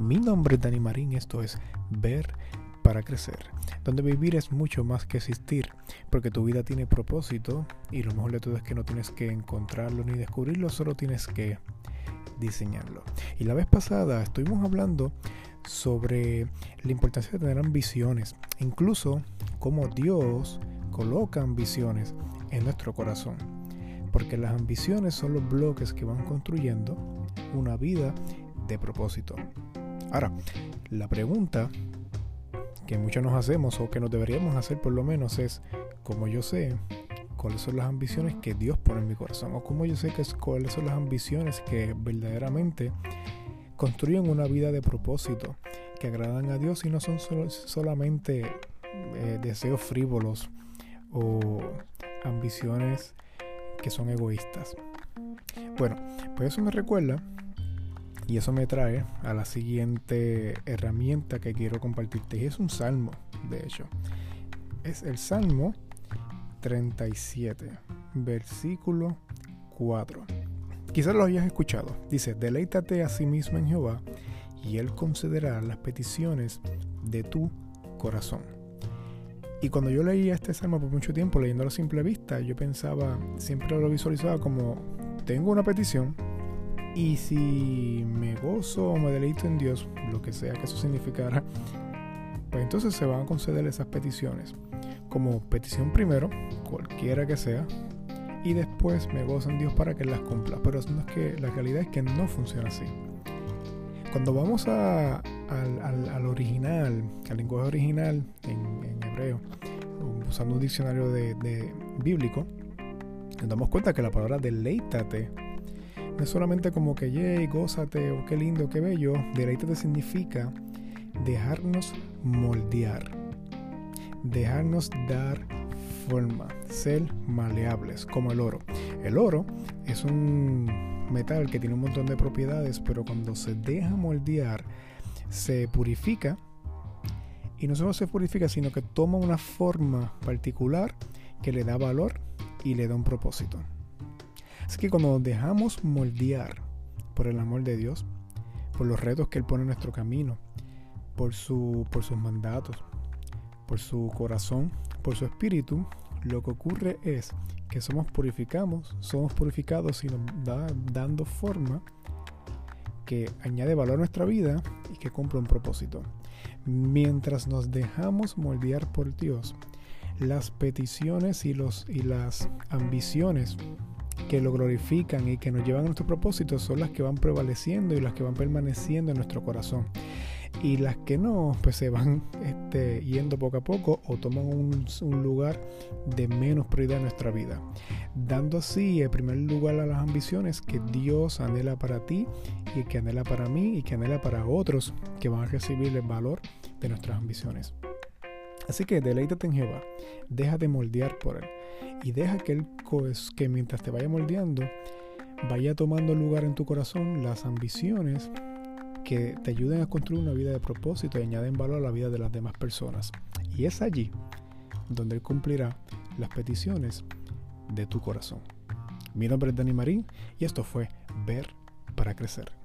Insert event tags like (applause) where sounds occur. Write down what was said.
Mi nombre es Dani Marín, esto es Ver para Crecer, donde vivir es mucho más que existir, porque tu vida tiene propósito y lo mejor de todo es que no tienes que encontrarlo ni descubrirlo, solo tienes que diseñarlo. Y la vez pasada estuvimos hablando sobre la importancia de tener ambiciones, incluso cómo Dios coloca ambiciones en nuestro corazón, porque las ambiciones son los bloques que van construyendo una vida de propósito. Ahora, la pregunta que muchos nos hacemos o que nos deberíamos hacer por lo menos es, como yo sé cuáles son las ambiciones que Dios pone en mi corazón o como yo sé que es, cuáles son las ambiciones que verdaderamente construyen una vida de propósito, que agradan a Dios y no son solamente eh, deseos frívolos o ambiciones que son egoístas. Bueno, pues eso me recuerda y eso me trae a la siguiente herramienta que quiero compartirte. Y es un salmo, de hecho. Es el Salmo 37, versículo 4. Quizás lo hayas escuchado. Dice, deleítate a sí mismo en Jehová y Él concederá las peticiones de tu corazón. Y cuando yo leía este salmo por mucho tiempo, leyéndolo a simple vista, yo pensaba, siempre lo visualizaba como, tengo una petición, y si me gozo o me deleito en Dios, lo que sea que eso significara, pues entonces se van a conceder esas peticiones. Como petición primero, cualquiera que sea, y después me gozo en Dios para que las cumpla. Pero es que la realidad es que no funciona así. Cuando vamos al, original, al lenguaje original en, hebreo, usando un diccionario de, bíblico, nos damos cuenta que la palabra deleítate no es solamente como que, yay, gózate, o qué lindo, qué bello. Deleítate significa dejarnos moldear, dejarnos dar forma, ser maleables, como el oro. El oro es un metal que tiene un montón de propiedades, pero cuando se deja moldear, se purifica. Y no solo se purifica, sino que toma una forma particular que le da valor y le da un propósito. Así que cuando nos dejamos moldear por el amor de Dios, por los retos que Él pone en nuestro camino, por, su, por sus mandatos, por su corazón, por su espíritu, lo que ocurre es que somos purificados, somos purificados y nos da dando forma que añade valor a nuestra vida y que cumple un propósito. Mientras nos dejamos moldear por Dios, las peticiones y, los, y las ambiciones que lo glorifican y que nos llevan a nuestro propósito son las que van prevaleciendo y las que van permaneciendo en nuestro corazón. Y las que no, pues se van (laughs) este, yendo poco a poco o toman un, un lugar de menos prioridad en nuestra vida. Dando así el primer lugar a las ambiciones que Dios anhela para ti y que anhela para mí y que anhela para otros que van a recibir el valor de nuestras ambiciones. Así que deleítate en Jehová, deja de moldear por Él y deja que Él, que mientras te vaya moldeando, vaya tomando lugar en tu corazón las ambiciones que te ayuden a construir una vida de propósito y añaden valor a la vida de las demás personas. Y es allí donde Él cumplirá las peticiones de tu corazón. Mi nombre es Dani Marín y esto fue Ver para Crecer.